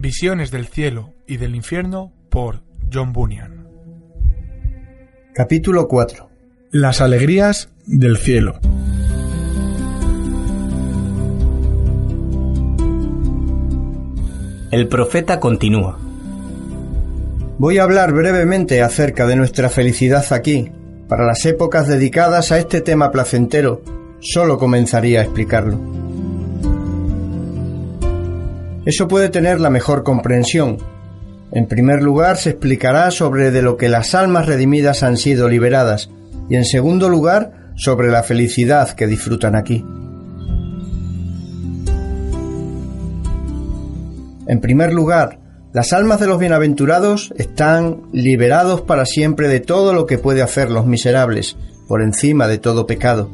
Visiones del cielo y del infierno por John Bunyan. Capítulo 4 Las alegrías del cielo. El profeta continúa. Voy a hablar brevemente acerca de nuestra felicidad aquí. Para las épocas dedicadas a este tema placentero, solo comenzaría a explicarlo. Eso puede tener la mejor comprensión. En primer lugar, se explicará sobre de lo que las almas redimidas han sido liberadas, y en segundo lugar, sobre la felicidad que disfrutan aquí. En primer lugar, las almas de los bienaventurados están liberados para siempre de todo lo que puede hacer los miserables, por encima de todo pecado.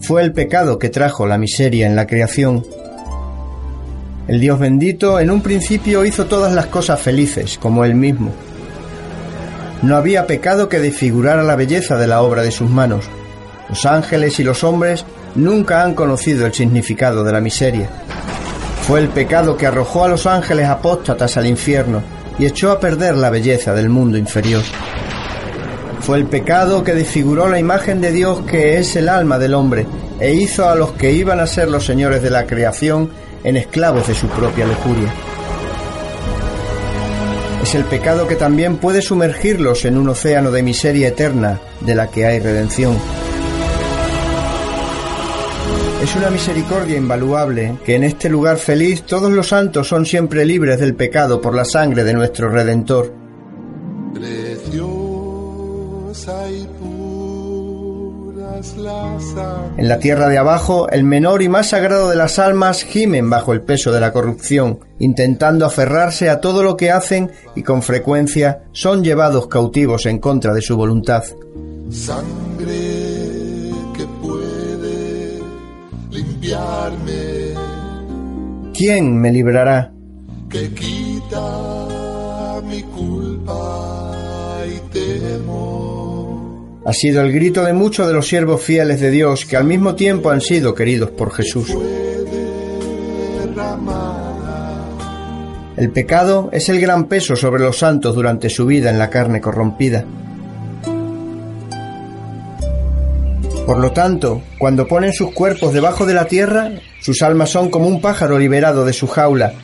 Fue el pecado que trajo la miseria en la creación. El Dios bendito en un principio hizo todas las cosas felices, como Él mismo. No había pecado que desfigurara la belleza de la obra de sus manos. Los ángeles y los hombres nunca han conocido el significado de la miseria. Fue el pecado que arrojó a los ángeles apóstatas al infierno y echó a perder la belleza del mundo inferior. Fue el pecado que desfiguró la imagen de Dios que es el alma del hombre e hizo a los que iban a ser los señores de la creación en esclavos de su propia lujuria. Es el pecado que también puede sumergirlos en un océano de miseria eterna de la que hay redención. Es una misericordia invaluable que en este lugar feliz todos los santos son siempre libres del pecado por la sangre de nuestro Redentor. En la tierra de abajo, el menor y más sagrado de las almas gimen bajo el peso de la corrupción, intentando aferrarse a todo lo que hacen y con frecuencia son llevados cautivos en contra de su voluntad. ¿Quién me librará? Que quita Ha sido el grito de muchos de los siervos fieles de Dios que al mismo tiempo han sido queridos por Jesús. El pecado es el gran peso sobre los santos durante su vida en la carne corrompida. Por lo tanto, cuando ponen sus cuerpos debajo de la tierra, sus almas son como un pájaro liberado de su jaula,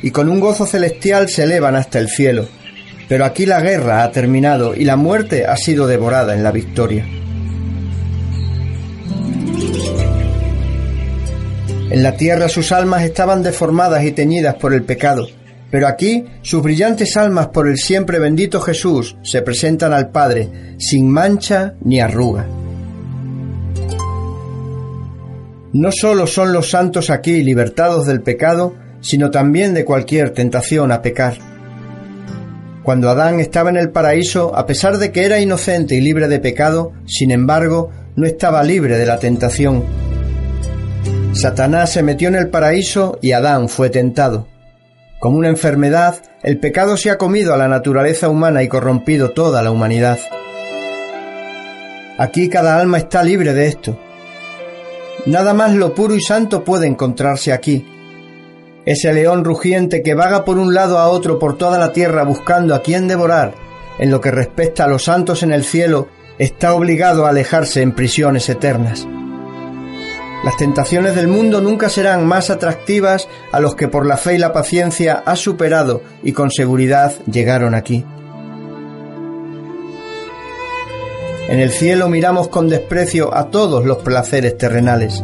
y con un gozo celestial se elevan hasta el cielo. Pero aquí la guerra ha terminado y la muerte ha sido devorada en la victoria. En la tierra sus almas estaban deformadas y teñidas por el pecado, pero aquí sus brillantes almas por el siempre bendito Jesús se presentan al Padre sin mancha ni arruga. No solo son los santos aquí libertados del pecado, sino también de cualquier tentación a pecar. Cuando Adán estaba en el paraíso, a pesar de que era inocente y libre de pecado, sin embargo, no estaba libre de la tentación. Satanás se metió en el paraíso y Adán fue tentado. Como una enfermedad, el pecado se ha comido a la naturaleza humana y corrompido toda la humanidad. Aquí cada alma está libre de esto. Nada más lo puro y santo puede encontrarse aquí. Ese león rugiente que vaga por un lado a otro por toda la tierra buscando a quien devorar, en lo que respecta a los santos en el cielo, está obligado a alejarse en prisiones eternas. Las tentaciones del mundo nunca serán más atractivas a los que por la fe y la paciencia ha superado y con seguridad llegaron aquí. En el cielo miramos con desprecio a todos los placeres terrenales.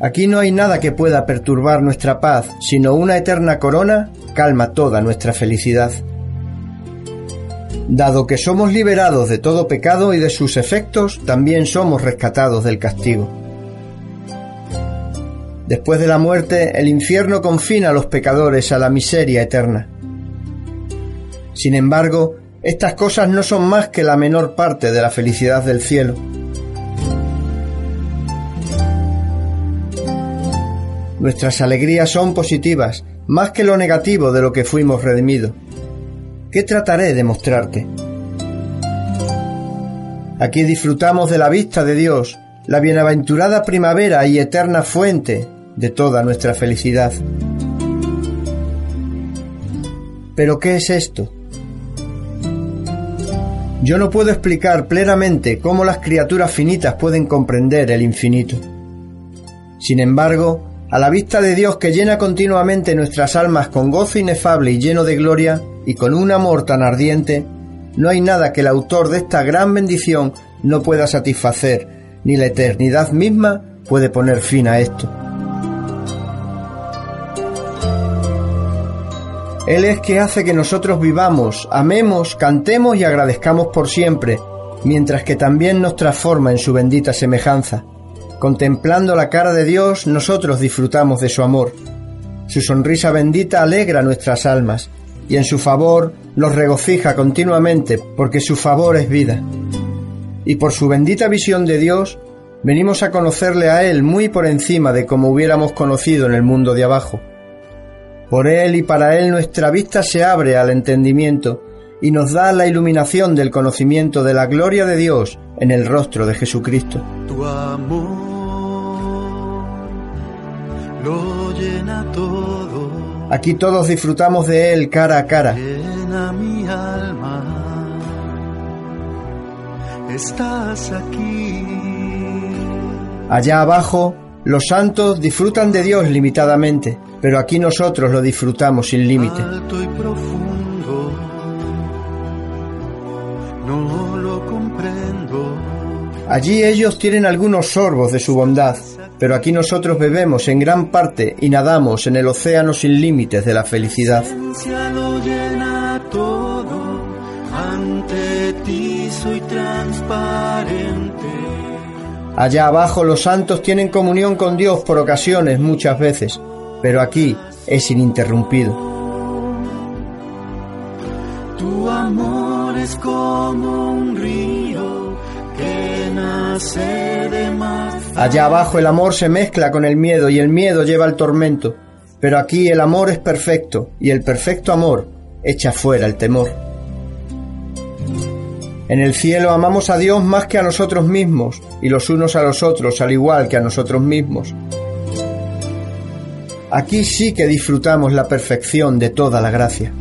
Aquí no hay nada que pueda perturbar nuestra paz, sino una eterna corona calma toda nuestra felicidad. Dado que somos liberados de todo pecado y de sus efectos, también somos rescatados del castigo. Después de la muerte, el infierno confina a los pecadores a la miseria eterna. Sin embargo, estas cosas no son más que la menor parte de la felicidad del cielo. Nuestras alegrías son positivas, más que lo negativo de lo que fuimos redimidos. ¿Qué trataré de mostrarte? Aquí disfrutamos de la vista de Dios, la bienaventurada primavera y eterna fuente, de toda nuestra felicidad. ¿Pero qué es esto? Yo no puedo explicar plenamente cómo las criaturas finitas pueden comprender el infinito. Sin embargo, a la vista de Dios que llena continuamente nuestras almas con gozo inefable y lleno de gloria, y con un amor tan ardiente, no hay nada que el autor de esta gran bendición no pueda satisfacer, ni la eternidad misma puede poner fin a esto. Él es que hace que nosotros vivamos, amemos, cantemos y agradezcamos por siempre, mientras que también nos transforma en su bendita semejanza. Contemplando la cara de Dios, nosotros disfrutamos de su amor. Su sonrisa bendita alegra nuestras almas, y en su favor nos regocija continuamente, porque su favor es vida. Y por su bendita visión de Dios, venimos a conocerle a Él muy por encima de como hubiéramos conocido en el mundo de abajo. Por Él y para Él nuestra vista se abre al entendimiento y nos da la iluminación del conocimiento de la gloria de Dios en el rostro de Jesucristo. Tu amor lo llena todo. Aquí todos disfrutamos de Él cara a cara. Llena mi alma. Estás aquí. Allá abajo, los santos disfrutan de Dios limitadamente, pero aquí nosotros lo disfrutamos sin límite. Alto y profundo. No lo comprendo. Allí ellos tienen algunos sorbos de su bondad, pero aquí nosotros bebemos en gran parte y nadamos en el océano sin límites de la felicidad. Esencia lo llena todo. Ante ti soy transparente. Allá abajo los santos tienen comunión con Dios por ocasiones muchas veces, pero aquí es ininterrumpido. Tu amor es como un río que nace de más. Allá abajo el amor se mezcla con el miedo y el miedo lleva al tormento, pero aquí el amor es perfecto y el perfecto amor echa fuera el temor. En el cielo amamos a Dios más que a nosotros mismos y los unos a los otros al igual que a nosotros mismos. Aquí sí que disfrutamos la perfección de toda la gracia.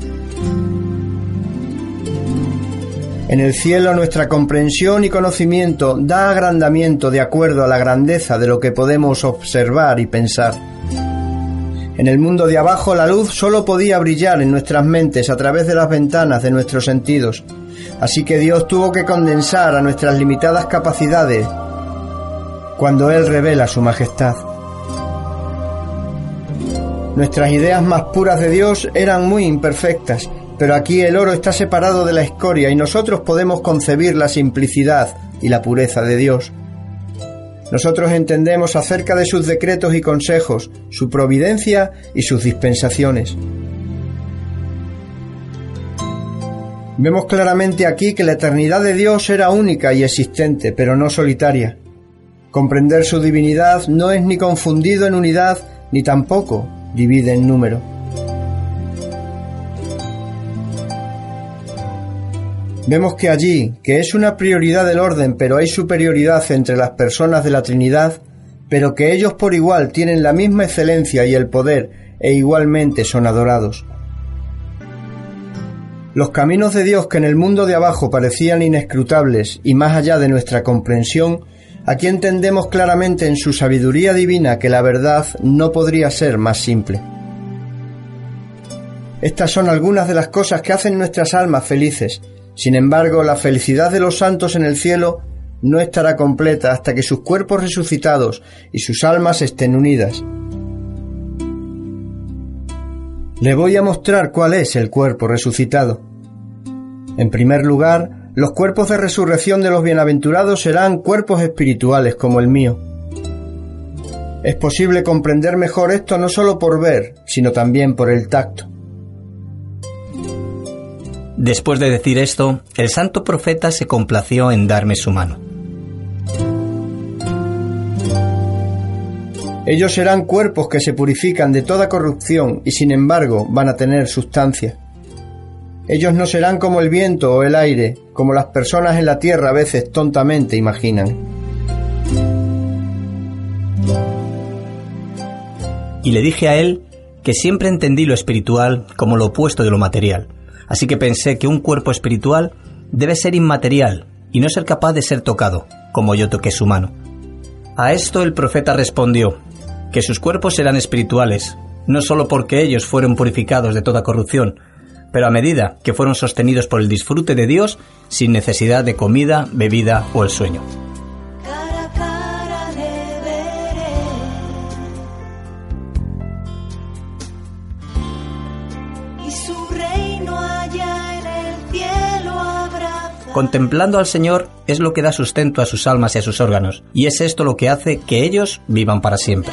En el cielo nuestra comprensión y conocimiento da agrandamiento de acuerdo a la grandeza de lo que podemos observar y pensar. En el mundo de abajo la luz solo podía brillar en nuestras mentes a través de las ventanas de nuestros sentidos, así que Dios tuvo que condensar a nuestras limitadas capacidades cuando Él revela su majestad. Nuestras ideas más puras de Dios eran muy imperfectas, pero aquí el oro está separado de la escoria y nosotros podemos concebir la simplicidad y la pureza de Dios. Nosotros entendemos acerca de sus decretos y consejos, su providencia y sus dispensaciones. Vemos claramente aquí que la eternidad de Dios era única y existente, pero no solitaria. Comprender su divinidad no es ni confundido en unidad, ni tampoco divide en número. Vemos que allí, que es una prioridad del orden, pero hay superioridad entre las personas de la Trinidad, pero que ellos por igual tienen la misma excelencia y el poder e igualmente son adorados. Los caminos de Dios que en el mundo de abajo parecían inescrutables y más allá de nuestra comprensión, aquí entendemos claramente en su sabiduría divina que la verdad no podría ser más simple. Estas son algunas de las cosas que hacen nuestras almas felices. Sin embargo, la felicidad de los santos en el cielo no estará completa hasta que sus cuerpos resucitados y sus almas estén unidas. Le voy a mostrar cuál es el cuerpo resucitado. En primer lugar, los cuerpos de resurrección de los bienaventurados serán cuerpos espirituales como el mío. Es posible comprender mejor esto no solo por ver, sino también por el tacto. Después de decir esto, el santo profeta se complació en darme su mano. Ellos serán cuerpos que se purifican de toda corrupción y sin embargo van a tener sustancia. Ellos no serán como el viento o el aire, como las personas en la tierra a veces tontamente imaginan. y le dije a él que siempre entendí lo espiritual como lo opuesto de lo material, así que pensé que un cuerpo espiritual debe ser inmaterial y no ser capaz de ser tocado, como yo toqué su mano. A esto el profeta respondió, que sus cuerpos serán espirituales, no sólo porque ellos fueron purificados de toda corrupción, pero a medida que fueron sostenidos por el disfrute de Dios sin necesidad de comida, bebida o el sueño. Contemplando al Señor es lo que da sustento a sus almas y a sus órganos, y es esto lo que hace que ellos vivan para siempre.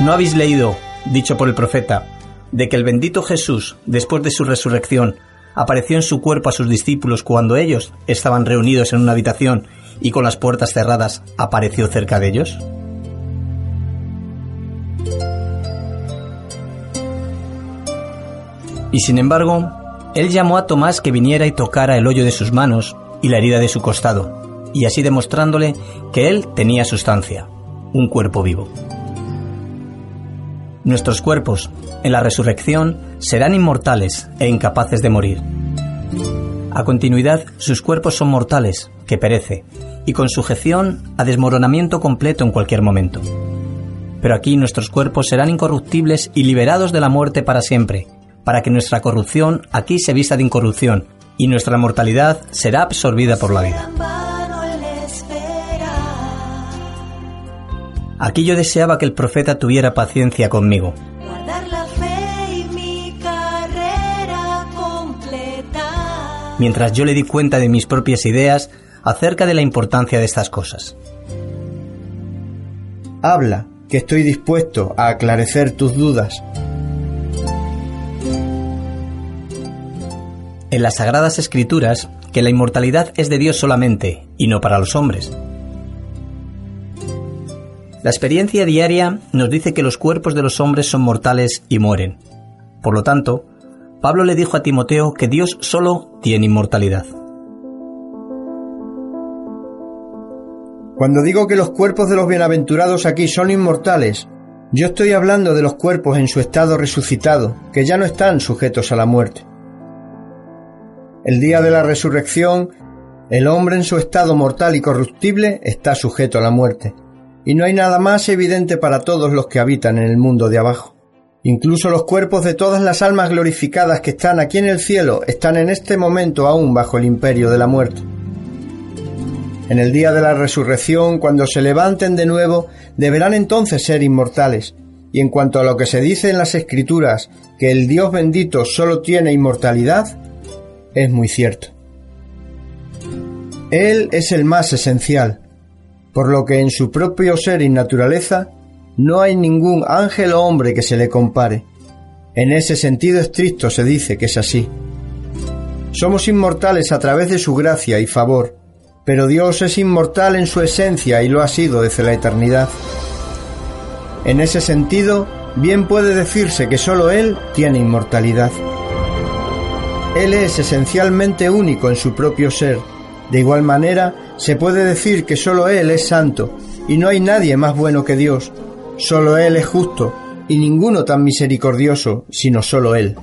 ¿No habéis leído, dicho por el profeta, de que el bendito Jesús, después de su resurrección, apareció en su cuerpo a sus discípulos cuando ellos estaban reunidos en una habitación y con las puertas cerradas apareció cerca de ellos? Y sin embargo, él llamó a Tomás que viniera y tocara el hoyo de sus manos y la herida de su costado, y así demostrándole que él tenía sustancia, un cuerpo vivo. Nuestros cuerpos, en la resurrección, serán inmortales e incapaces de morir. A continuidad, sus cuerpos son mortales, que perece, y con sujeción a desmoronamiento completo en cualquier momento. Pero aquí nuestros cuerpos serán incorruptibles y liberados de la muerte para siempre, para que nuestra corrupción aquí se vista de incorrupción y nuestra mortalidad será absorbida por la vida. Aquí yo deseaba que el profeta tuviera paciencia conmigo. Mientras yo le di cuenta de mis propias ideas acerca de la importancia de estas cosas. Habla, que estoy dispuesto a aclarecer tus dudas. En las Sagradas Escrituras, que la inmortalidad es de Dios solamente y no para los hombres. La experiencia diaria nos dice que los cuerpos de los hombres son mortales y mueren. Por lo tanto, Pablo le dijo a Timoteo que Dios solo tiene inmortalidad. Cuando digo que los cuerpos de los bienaventurados aquí son inmortales, yo estoy hablando de los cuerpos en su estado resucitado, que ya no están sujetos a la muerte. El día de la resurrección, el hombre en su estado mortal y corruptible está sujeto a la muerte y no hay nada más evidente para todos los que habitan en el mundo de abajo. Incluso los cuerpos de todas las almas glorificadas que están aquí en el cielo están en este momento aún bajo el imperio de la muerte. En el día de la resurrección, cuando se levanten de nuevo, deberán entonces ser inmortales. Y en cuanto a lo que se dice en las Escrituras, que el Dios bendito solo tiene inmortalidad, es muy cierto. Él es el más esencial, por lo que en su propio ser y naturaleza no hay ningún ángel o hombre que se le compare. En ese sentido estricto se dice que es así. Somos inmortales a través de su gracia y favor, pero Dios es inmortal en su esencia y lo ha sido desde la eternidad. En ese sentido, bien puede decirse que sólo Él tiene inmortalidad. Él es esencialmente único en su propio ser. De igual manera, se puede decir que solo Él es santo, y no hay nadie más bueno que Dios. Solo Él es justo, y ninguno tan misericordioso, sino solo Él.